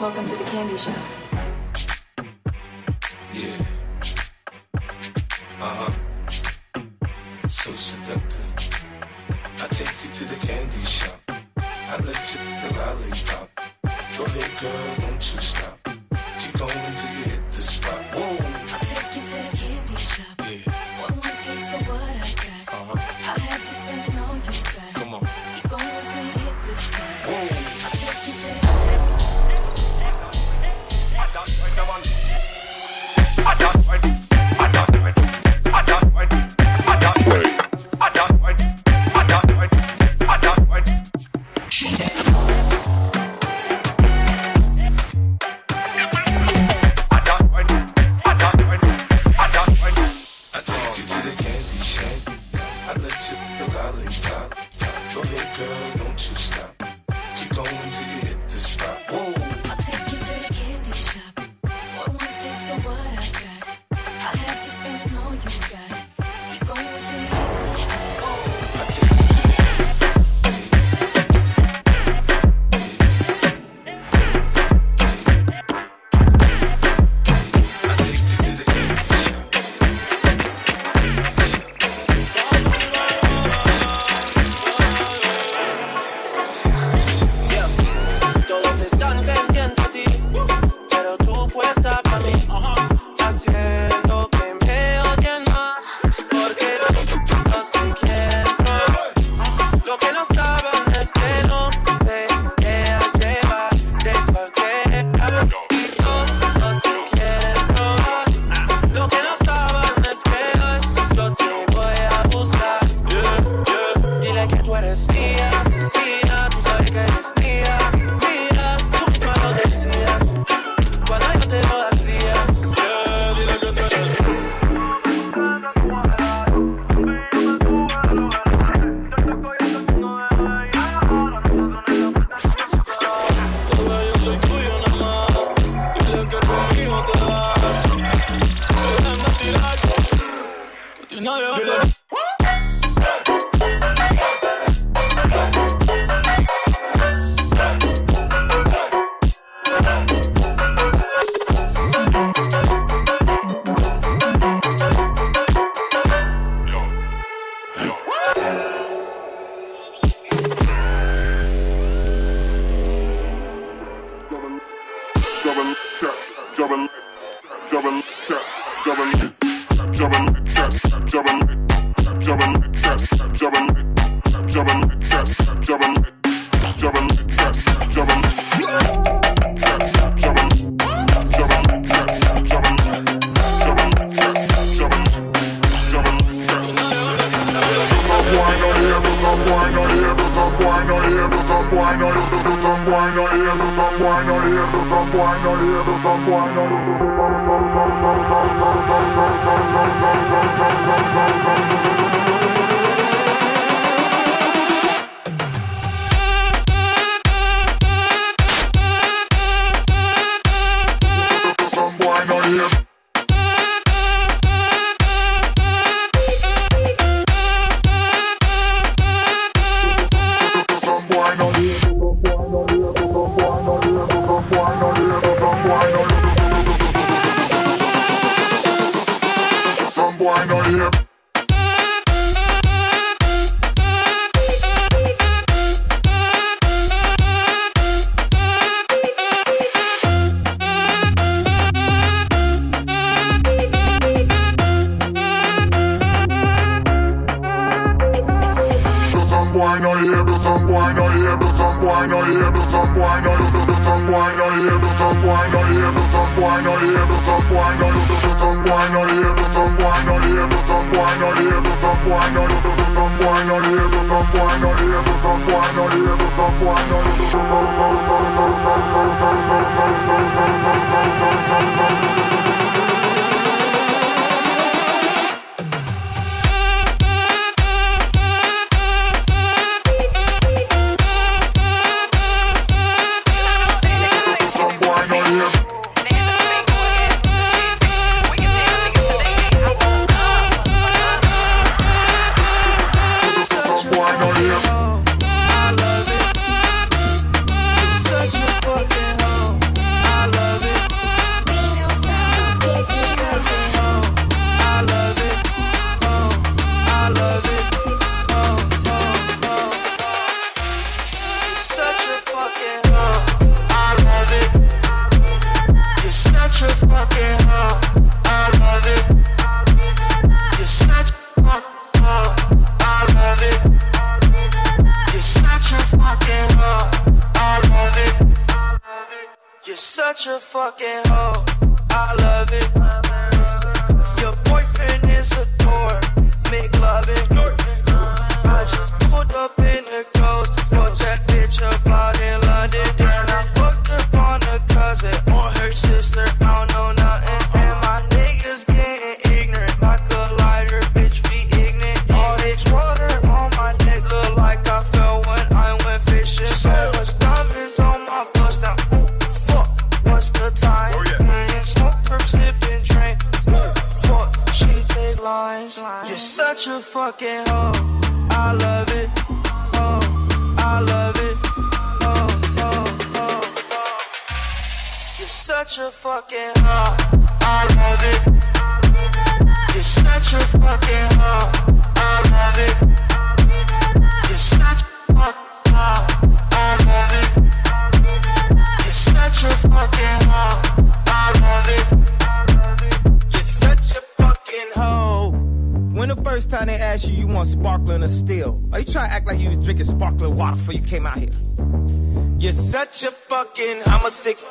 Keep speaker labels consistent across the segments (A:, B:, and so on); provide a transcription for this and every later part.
A: Welcome to the candy shop.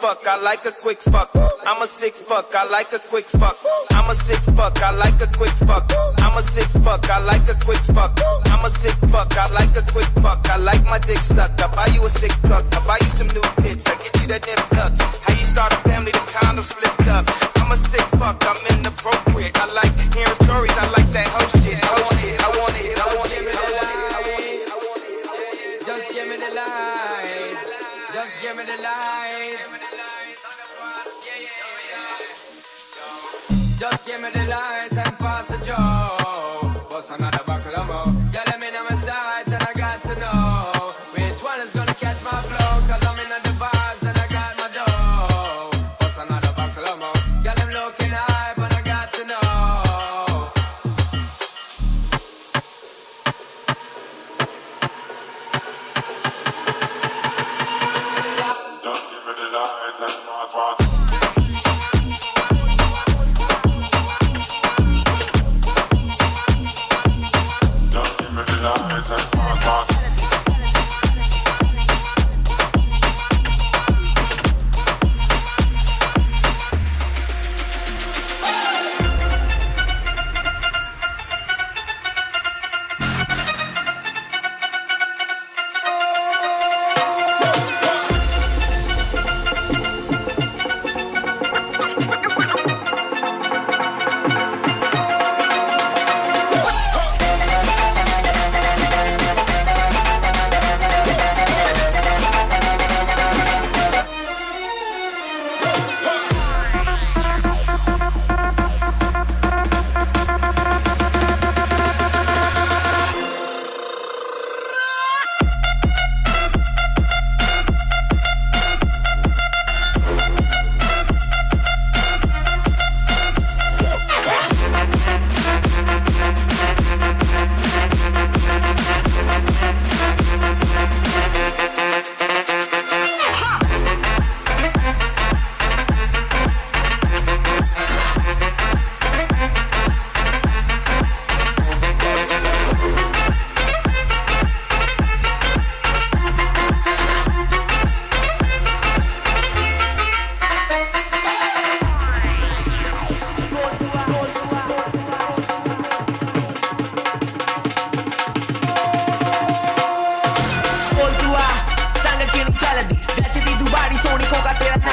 B: fuck, I
C: like a quick fuck. I'm a sick fuck, I like a quick fuck. I'm a sick fuck, I like a quick fuck. I'm a sick fuck, I like a quick fuck. I'm a sick fuck, I like a quick fuck. I like my dick stuck.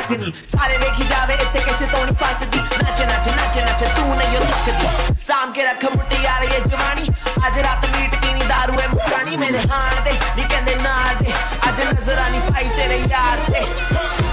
D: अग्नि सारे देखी जावे इतने कैसे तो नहीं तोड़ी फासदी नच नच नच नच तू नहीं हो थकदी शाम के रख मुट्टी यार ये जवानी आज रात मीट की पीनी दारू है मुकानी मेरे हाथ दे नी कहंदे नार दे आज नजरानी पाई तेरे यार दे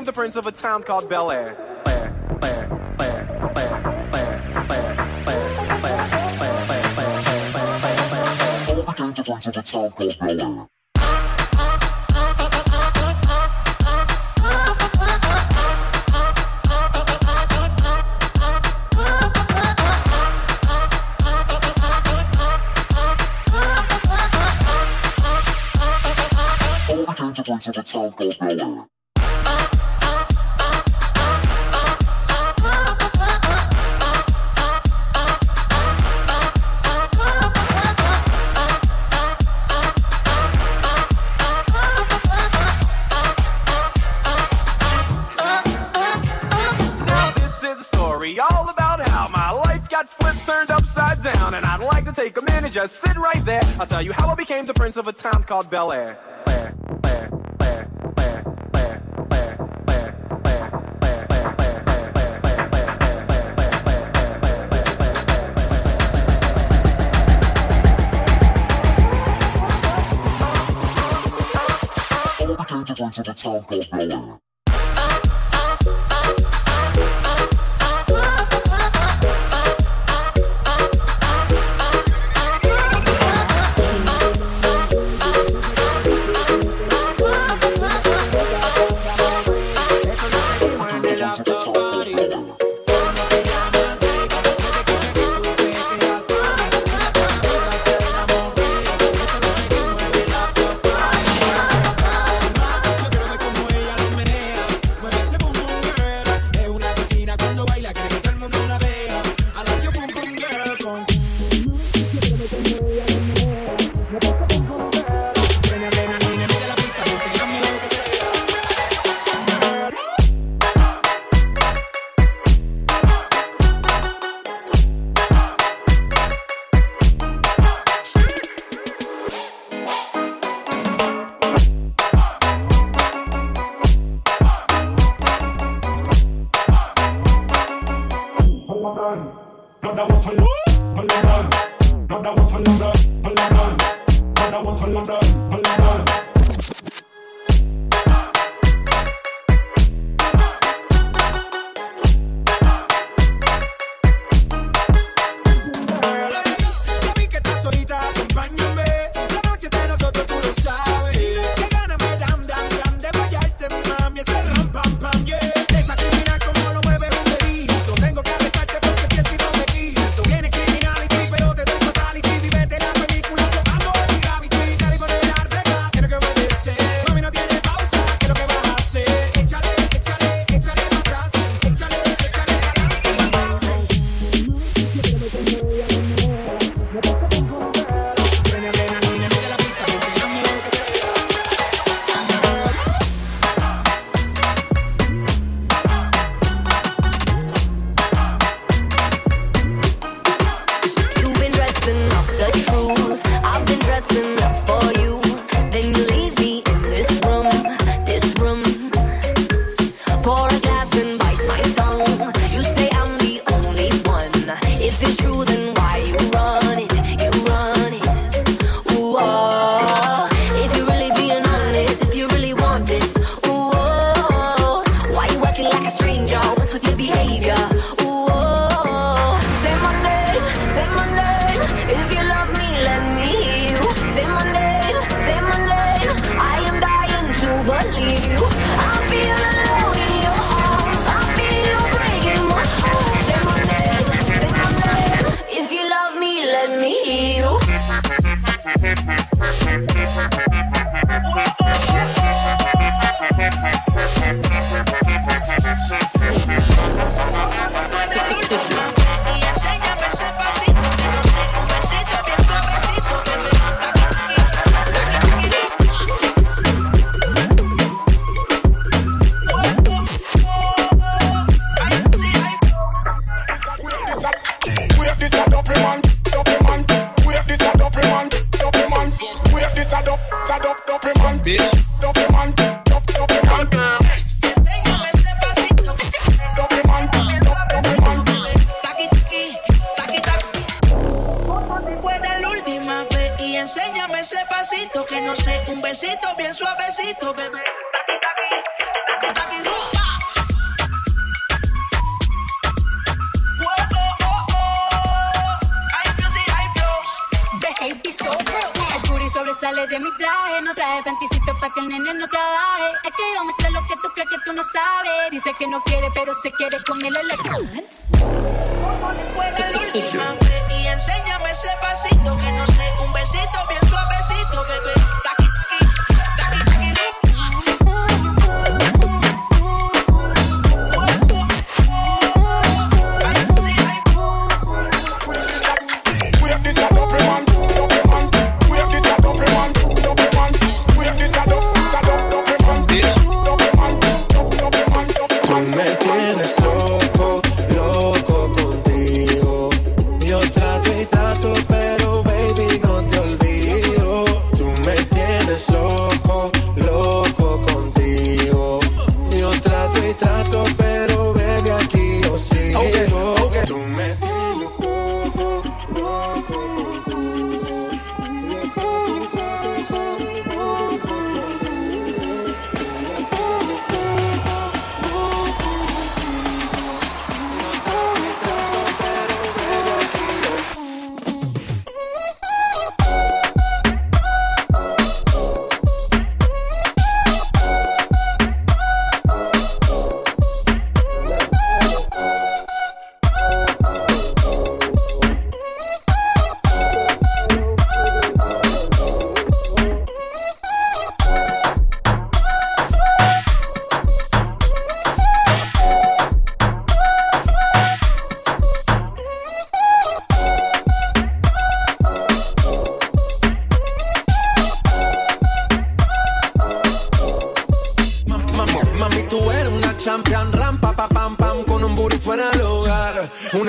E: became the prince of a town called Bel Air.
F: Became the prince of a Bel Air.
E: prince of a town called Bel Air.
F: Town called Bel Air.
G: Enséñame ese pasito.
F: Dope man.
G: Taqui, taqui, taqui, taqui. Como la última vez y enséñame ese pasito que no sé, un besito bien suavecito, bebé.
H: Dice que no quiere, pero se quiere comer
B: la.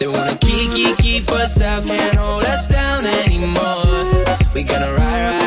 I: They wanna keep, keep, keep us out, can't oh, hold us down anymore. We gonna ride, ride.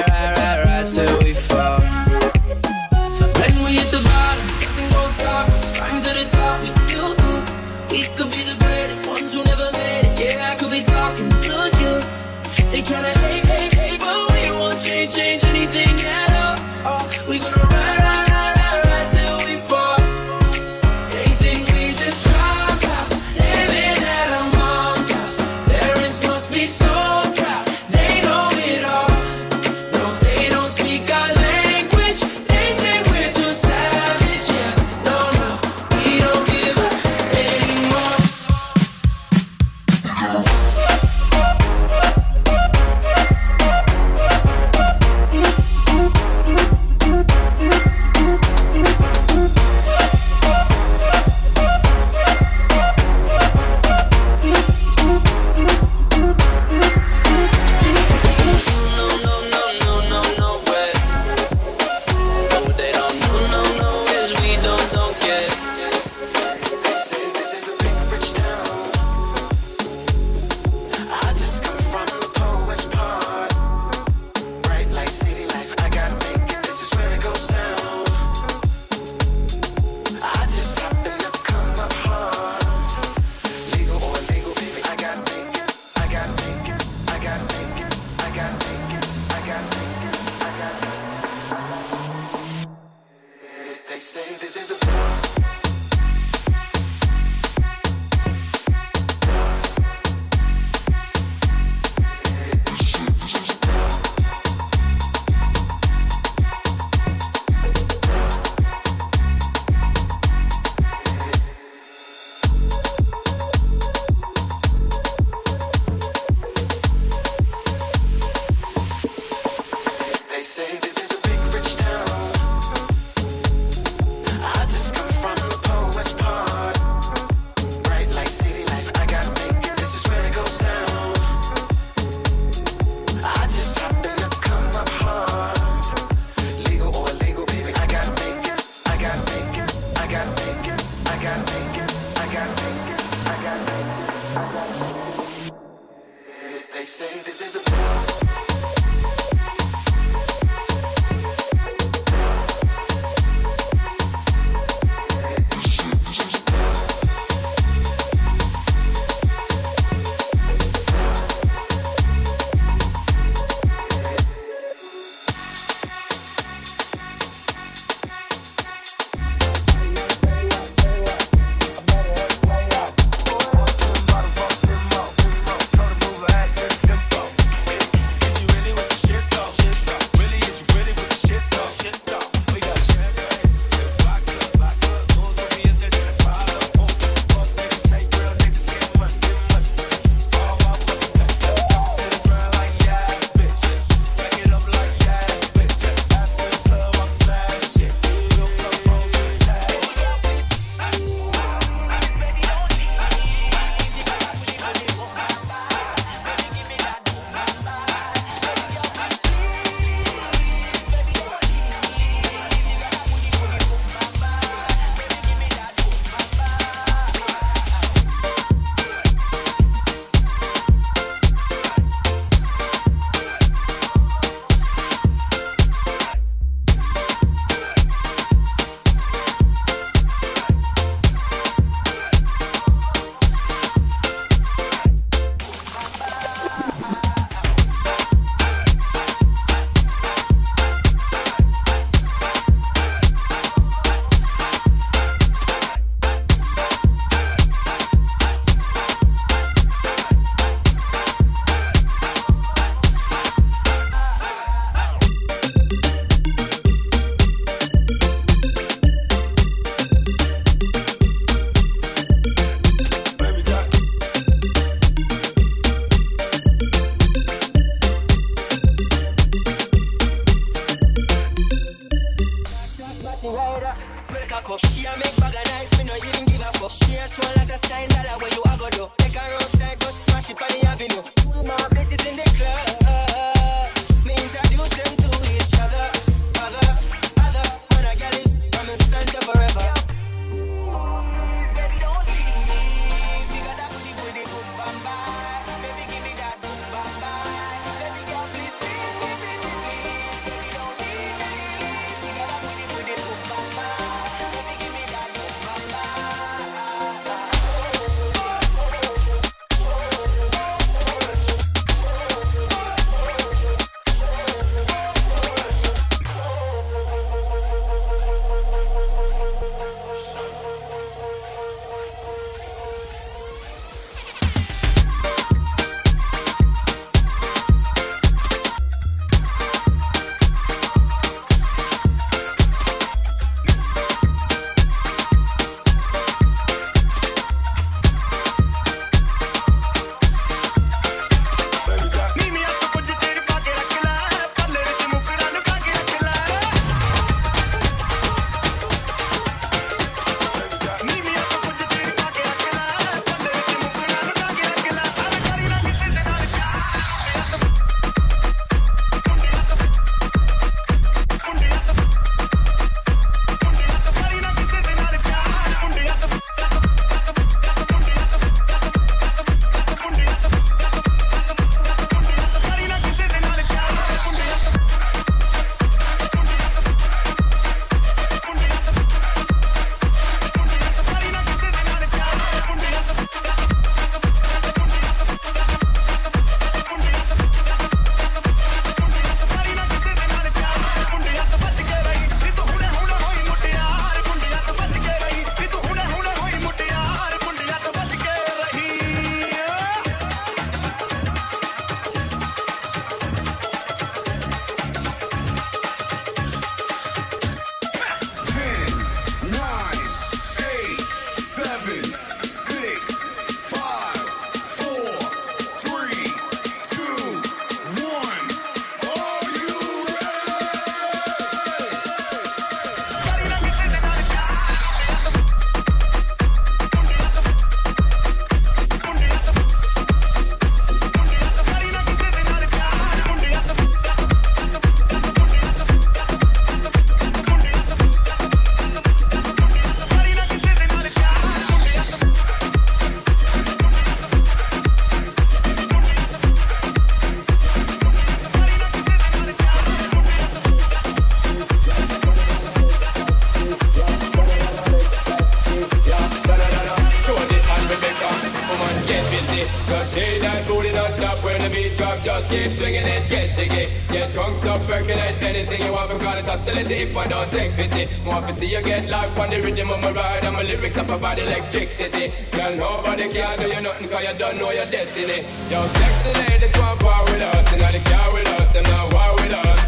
J: If I don't take pity. Want to see you get life on the rhythm of my ride. And my lyrics up about electricity. Girl, nobody can do you nothing cause you don't know your destiny. Yo, sexy ladies want power with us. Inna the car with us, them not war with us.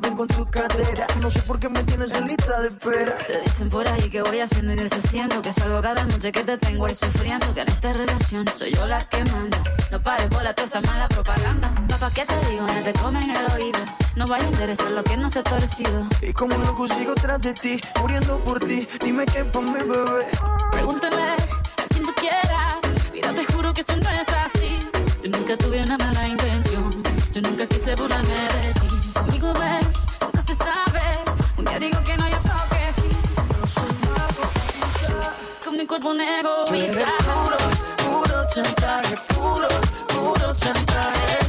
K: Con tu cadera. No sé por qué me tienes en lista de espera.
L: Te dicen por ahí que voy haciendo y deshaciendo Que salgo cada noche que te tengo ahí sufriendo Que en esta relación soy yo la que manda No pares por la toda esa mala propaganda Papá, ¿qué te digo? No te comen el oído No vaya a interesar lo que no se ha torcido
K: Y como loco sigo tras de ti, muriendo por ti. Dime qué pa' mi bebé.
L: Pregúntale a quien tú quieras Mira, te juro que eso no es así Yo nunca tuve una mala intención Yo nunca quise burlarme de cuerpo negro
K: Eres puro, puro chantaje, puro, puro chantaje.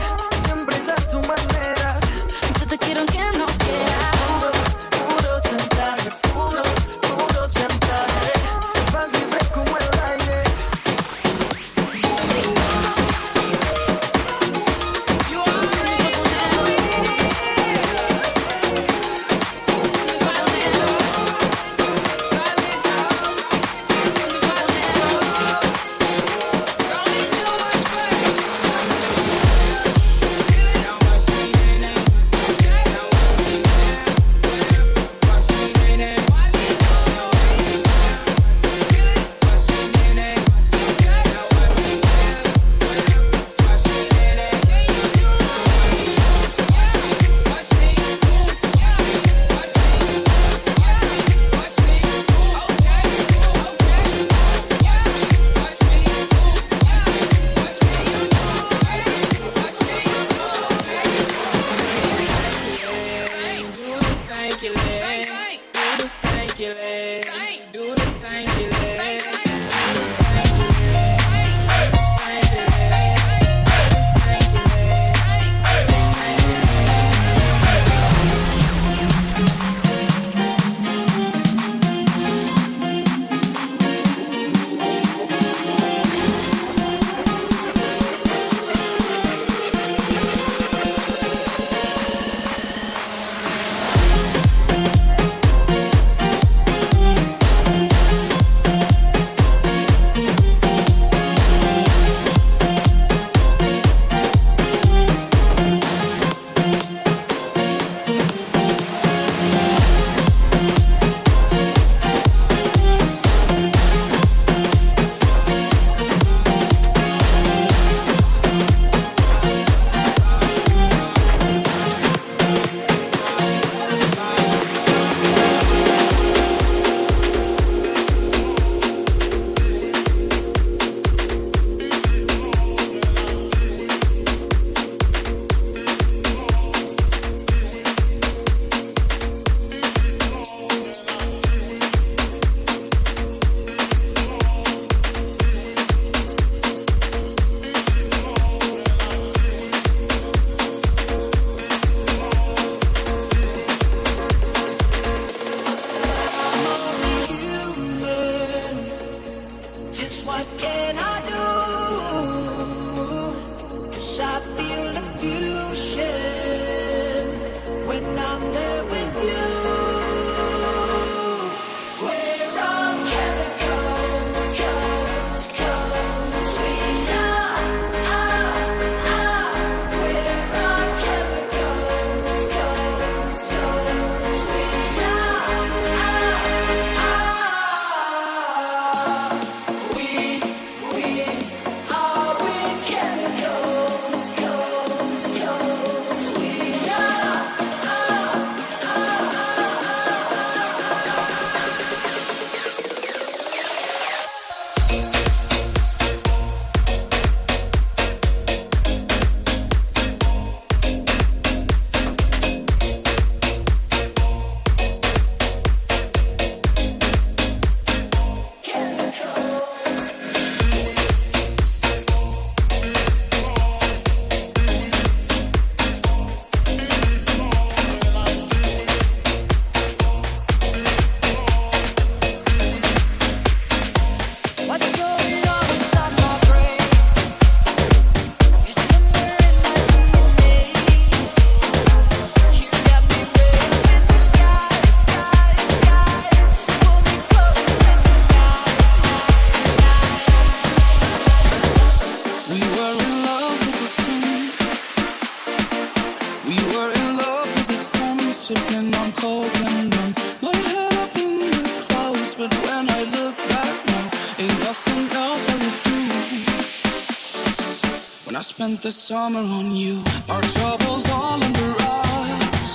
M: spent the summer on you. Our troubles all in the rocks.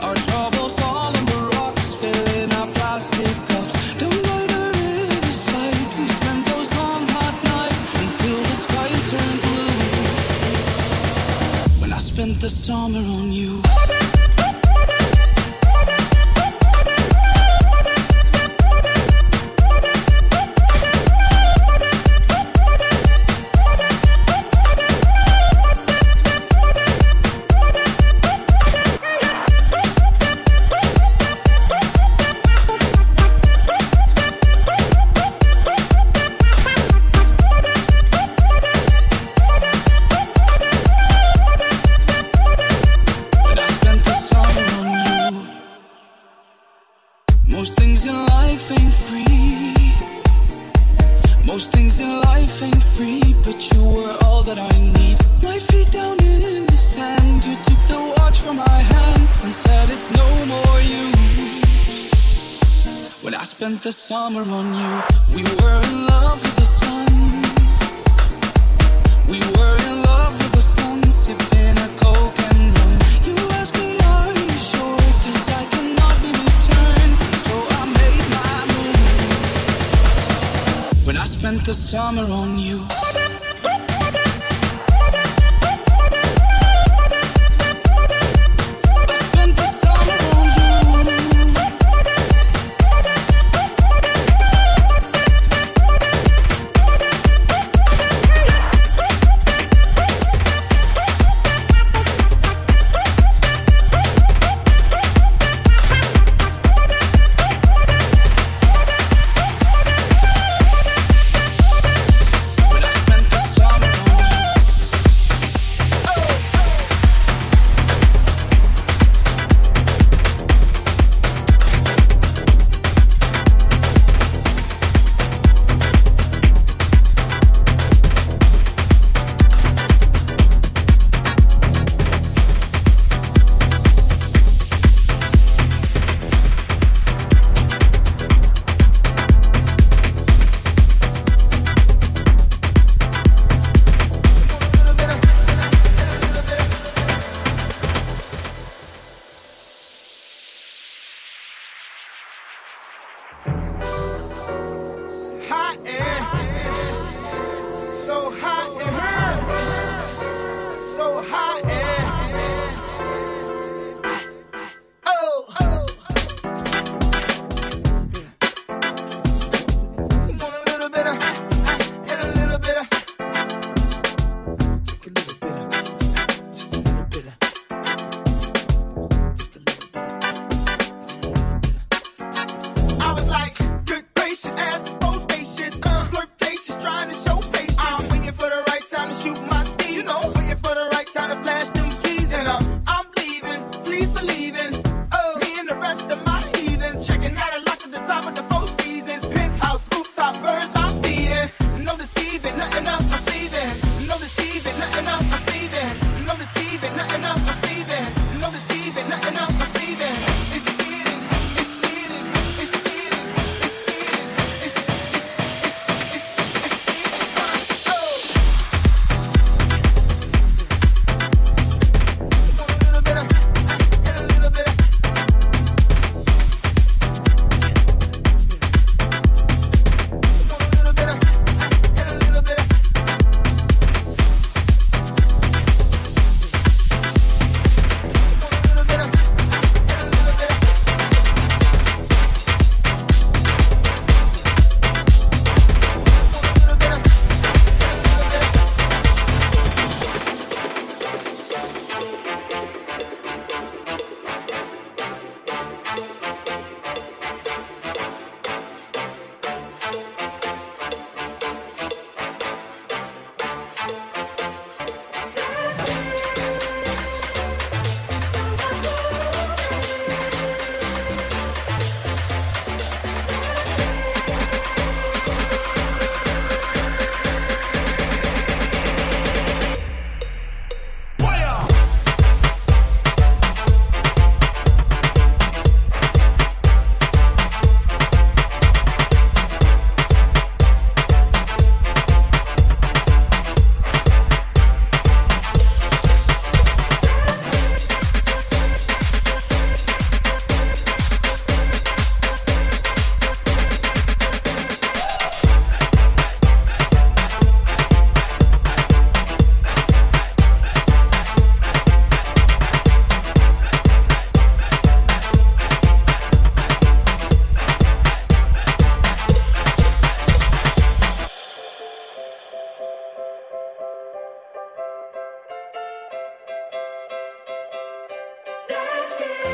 M: Our troubles all in the rocks, filling our plastic cups. The weather is tight. We spent those long hot nights until the sky turned blue. When I spent the summer on you.
N: Stay.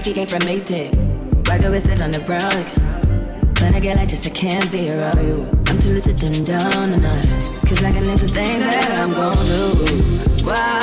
O: like
P: he came from Maytag. go with sit on the brown. Like, when I get like this, I can't be around you. I'm too little to dim down the night. Cause I can into things that I'm gon' do.
J: Why?